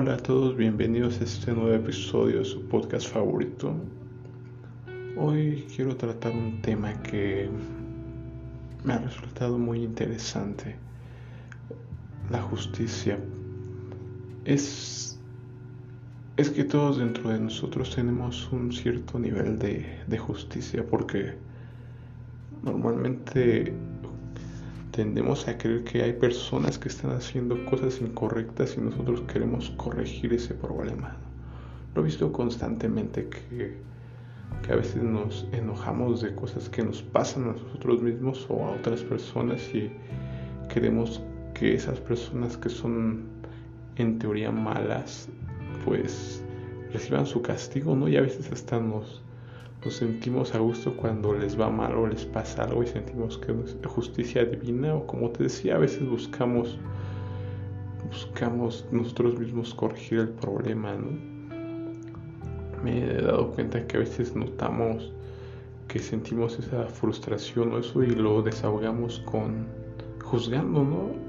Hola a todos, bienvenidos a este nuevo episodio de su podcast favorito. Hoy quiero tratar un tema que me ha resultado muy interesante. La justicia. Es, es que todos dentro de nosotros tenemos un cierto nivel de, de justicia porque normalmente tendemos a creer que hay personas que están haciendo cosas incorrectas y nosotros queremos corregir ese problema. Lo he visto constantemente que, que, a veces nos enojamos de cosas que nos pasan a nosotros mismos o a otras personas y queremos que esas personas que son en teoría malas pues reciban su castigo, ¿no? Y a veces hasta nos nos sentimos a gusto cuando les va mal o les pasa algo y sentimos que es justicia divina o como te decía a veces buscamos buscamos nosotros mismos corregir el problema ¿no? me he dado cuenta que a veces notamos que sentimos esa frustración o eso y lo desahogamos con juzgando no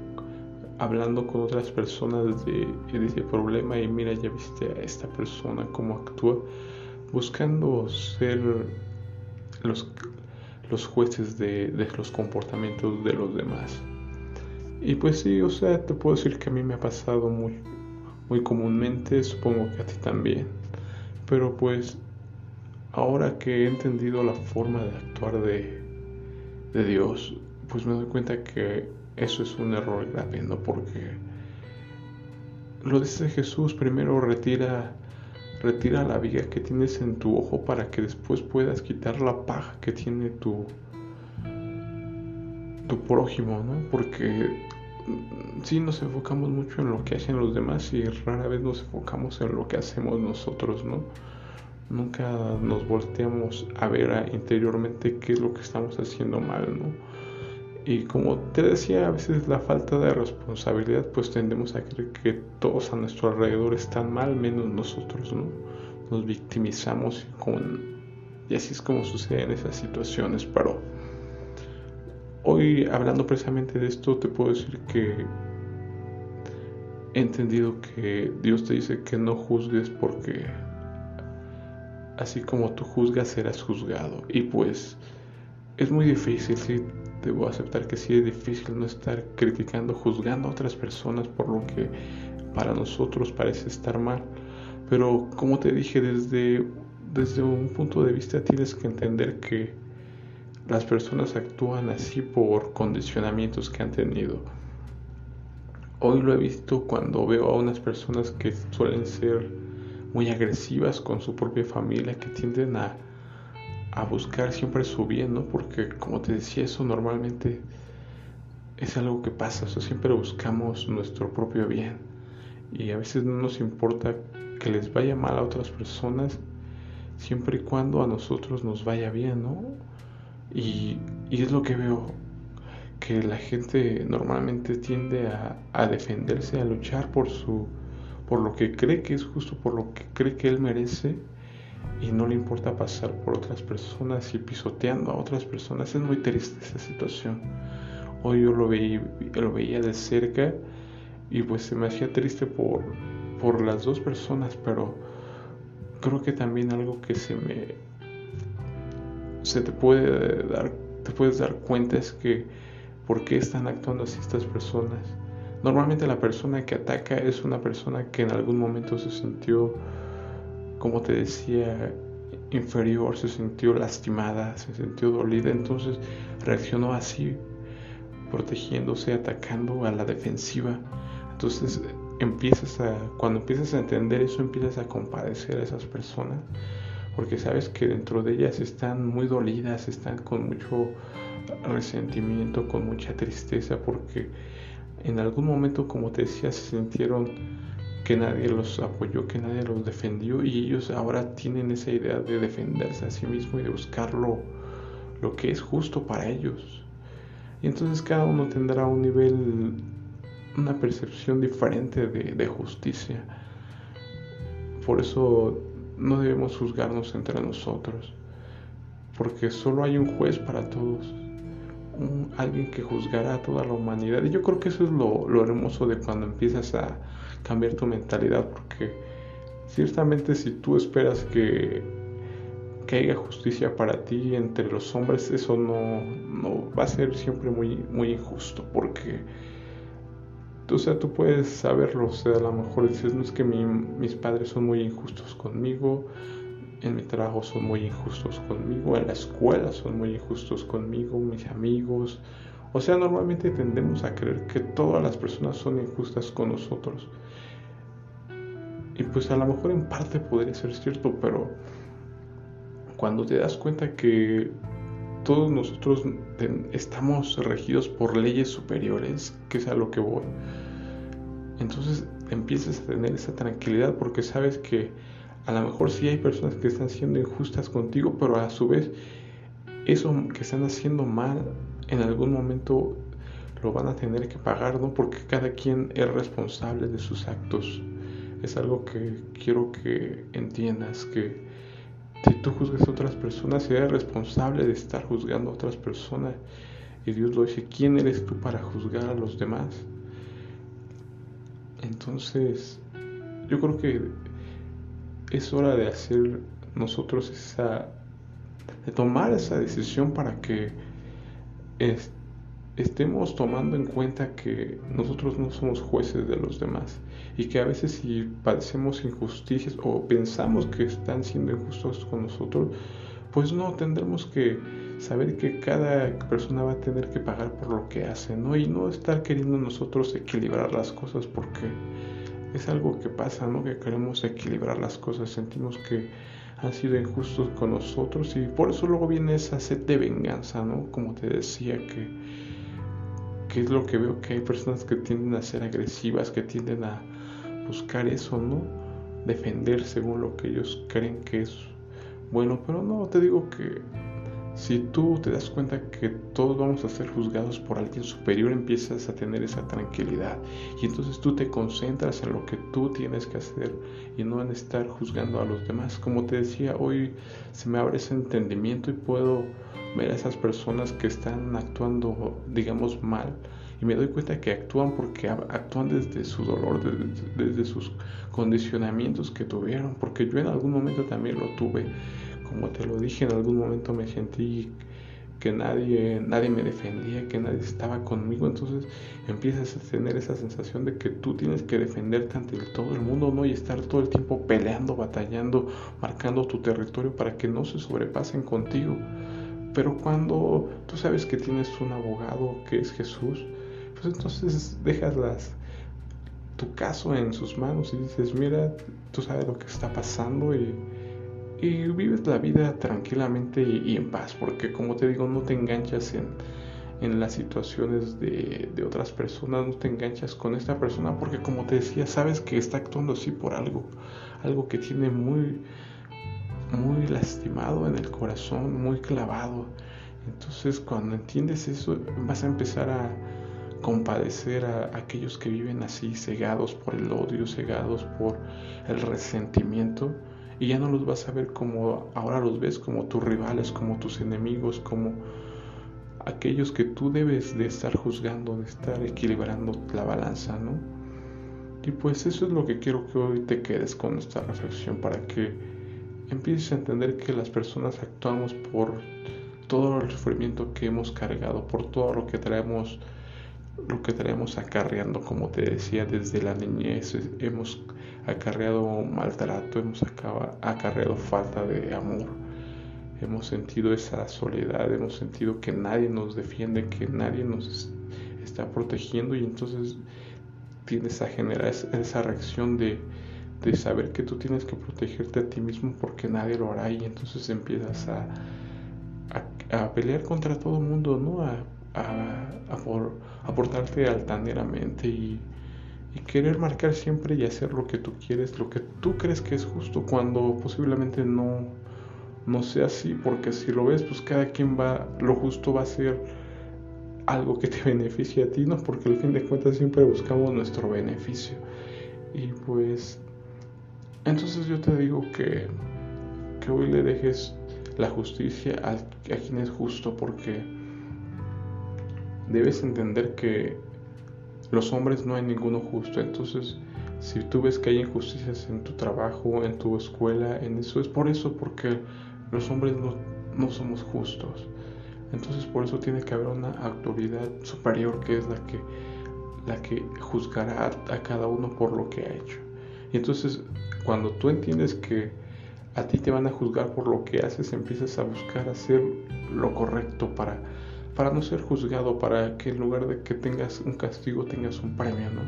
hablando con otras personas de, de ese problema y mira ya viste a esta persona cómo actúa buscando ser los, los jueces de, de, los comportamientos de los demás. Y pues sí, o sea, te puedo decir que a mí me ha pasado muy, muy comúnmente, supongo que a ti también. Pero pues ahora que he entendido la forma de actuar de, de Dios, pues me doy cuenta que eso es un error grave, ¿no? Porque lo dice Jesús, primero retira Retira la viga que tienes en tu ojo para que después puedas quitar la paja que tiene tu, tu prójimo, ¿no? Porque mm, sí nos enfocamos mucho en lo que hacen los demás y rara vez nos enfocamos en lo que hacemos nosotros, ¿no? Nunca nos volteamos a ver interiormente qué es lo que estamos haciendo mal, ¿no? Y como te decía, a veces la falta de responsabilidad, pues tendemos a creer que todos a nuestro alrededor están mal, menos nosotros, ¿no? Nos victimizamos con... y así es como sucede en esas situaciones, pero hoy hablando precisamente de esto, te puedo decir que he entendido que Dios te dice que no juzgues porque así como tú juzgas serás juzgado. Y pues es muy difícil, sí, debo aceptar que sí es difícil no estar criticando, juzgando a otras personas por lo que para nosotros parece estar mal. Pero como te dije, desde, desde un punto de vista tienes que entender que las personas actúan así por condicionamientos que han tenido. Hoy lo he visto cuando veo a unas personas que suelen ser muy agresivas con su propia familia, que tienden a a buscar siempre su bien, ¿no? Porque como te decía, eso normalmente es algo que pasa, o sea, siempre buscamos nuestro propio bien y a veces no nos importa que les vaya mal a otras personas siempre y cuando a nosotros nos vaya bien, ¿no? Y, es lo que veo, que la gente normalmente tiende a, a defenderse, a luchar por su por lo que cree que es justo, por lo que cree que él merece y no le importa pasar por otras personas y pisoteando a otras personas. Es muy triste esa situación. Hoy yo lo veía, lo veía de cerca y pues se me hacía triste por, por las dos personas, pero creo que también algo que se me se te puede dar te puedes dar cuenta es que por qué están actuando así estas personas. Normalmente la persona que ataca es una persona que en algún momento se sintió como te decía, inferior, se sintió lastimada, se sintió dolida, entonces reaccionó así, protegiéndose, atacando a la defensiva. Entonces empiezas a, cuando empiezas a entender eso, empiezas a compadecer a esas personas, porque sabes que dentro de ellas están muy dolidas, están con mucho resentimiento, con mucha tristeza, porque en algún momento, como te decía, se sintieron que nadie los apoyó, que nadie los defendió y ellos ahora tienen esa idea de defenderse a sí mismo y de buscar lo, que es justo para ellos. Y entonces cada uno tendrá un nivel, una percepción diferente de, de justicia. Por eso no debemos juzgarnos entre nosotros, porque solo hay un juez para todos, alguien que juzgará a toda la humanidad. Y yo creo que eso es lo, lo hermoso de cuando empiezas a cambiar tu mentalidad porque ciertamente si tú esperas que, que haya justicia para ti entre los hombres, eso no, no va a ser siempre muy, muy injusto porque o sea, tú puedes saberlo, o sea, a lo mejor dices, no es que mis padres son muy injustos conmigo, en mi trabajo son muy injustos conmigo, en la escuela son muy injustos conmigo, mis amigos. O sea, normalmente tendemos a creer que todas las personas son injustas con nosotros. Y pues a lo mejor en parte podría ser cierto, pero cuando te das cuenta que todos nosotros estamos regidos por leyes superiores, que es a lo que voy, entonces empiezas a tener esa tranquilidad porque sabes que a lo mejor sí hay personas que están siendo injustas contigo, pero a su vez eso que están haciendo mal en algún momento lo van a tener que pagar, ¿no? Porque cada quien es responsable de sus actos. Es algo que quiero que entiendas, que si tú juzgas a otras personas, eres responsable de estar juzgando a otras personas. Y Dios lo dice, ¿quién eres tú para juzgar a los demás? Entonces, yo creo que es hora de hacer nosotros esa, de tomar esa decisión para que estemos tomando en cuenta que nosotros no somos jueces de los demás y que a veces si padecemos injusticias o pensamos que están siendo injustos con nosotros, pues no, tendremos que saber que cada persona va a tener que pagar por lo que hace, ¿no? Y no estar queriendo nosotros equilibrar las cosas porque es algo que pasa, ¿no? Que queremos equilibrar las cosas, sentimos que han sido injustos con nosotros y por eso luego viene esa sed de venganza, ¿no? Como te decía, que, que es lo que veo que hay personas que tienden a ser agresivas, que tienden a buscar eso, ¿no? Defender según lo que ellos creen que es bueno, pero no, te digo que si tú te das cuenta que todos vamos a ser juzgados por alguien superior, empiezas a tener esa tranquilidad. Y entonces tú te concentras en lo que tú tienes que hacer y no en estar juzgando a los demás. Como te decía, hoy se me abre ese entendimiento y puedo ver a esas personas que están actuando, digamos, mal. Y me doy cuenta que actúan porque actúan desde su dolor, desde, desde sus condicionamientos que tuvieron, porque yo en algún momento también lo tuve como te lo dije, en algún momento me sentí que nadie, nadie me defendía, que nadie estaba conmigo, entonces empiezas a tener esa sensación de que tú tienes que defenderte ante todo el mundo, ¿no? Y estar todo el tiempo peleando, batallando, marcando tu territorio para que no se sobrepasen contigo. Pero cuando tú sabes que tienes un abogado que es Jesús, pues entonces dejas las, tu caso en sus manos y dices, mira, tú sabes lo que está pasando y y vives la vida tranquilamente y, en paz, porque como te digo, no te enganchas en, en las situaciones de, de, otras personas, no te enganchas con esta persona, porque como te decía, sabes que está actuando así por algo, algo que tiene muy, muy lastimado en el corazón, muy clavado. Entonces cuando entiendes eso, vas a empezar a compadecer a aquellos que viven así, cegados por el odio, cegados por el resentimiento y ya no los vas a ver como ahora los ves como tus rivales, como tus enemigos, como aquellos que tú debes de estar juzgando, de estar equilibrando la balanza, ¿no? Y pues eso es lo que quiero que hoy te quedes con esta reflexión para que empieces a entender que las personas actuamos por todo el sufrimiento que hemos cargado, por todo lo que traemos lo que traemos acarreando, como te decía, desde la niñez hemos acarreado maltrato, hemos acarreado falta de amor, hemos sentido esa soledad, hemos sentido que nadie nos defiende, que nadie nos está protegiendo y entonces tienes a generar esa reacción de, de saber que tú tienes que protegerte a ti mismo porque nadie lo hará y entonces empiezas a, a, pelear contra todo el mundo, ¿no? A, altaneramente y querer marcar siempre y hacer lo que tú quieres, lo que tú crees que es justo cuando posiblemente no, no sea así, porque si lo ves, pues cada quien va, lo justo va a ser algo que te beneficie a ti, ¿no? Porque al fin de cuentas siempre buscamos nuestro beneficio. Y pues, entonces yo te digo que, que hoy le dejes la justicia a quien es justo, porque debes entender que los hombres no hay ninguno justo, entonces Si tú ves que hay injusticias en tu trabajo, en tu escuela, en eso, es por eso, porque los hombres no, no somos justos. Entonces por eso tiene que haber una autoridad superior que es la que, la que juzgará a, cada uno por lo que ha hecho. Y entonces cuando tú entiendes que a ti te van a juzgar por lo que haces, empiezas a buscar hacer lo correcto para, para no ser juzgado, para que en lugar de que tengas un castigo tengas un premio, ¿no?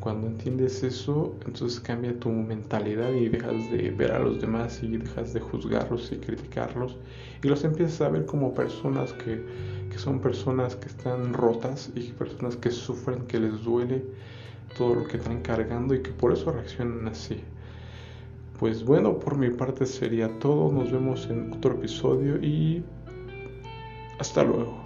Cuando entiendes eso, entonces cambia tu mentalidad y dejas de ver a los demás y dejas de juzgarlos y criticarlos y los empiezas a ver como personas que, que son personas que están rotas y personas que sufren, que les duele todo lo que están cargando y que por eso reaccionan así. Pues bueno, por mi parte sería todo. Nos vemos en otro episodio y hasta luego.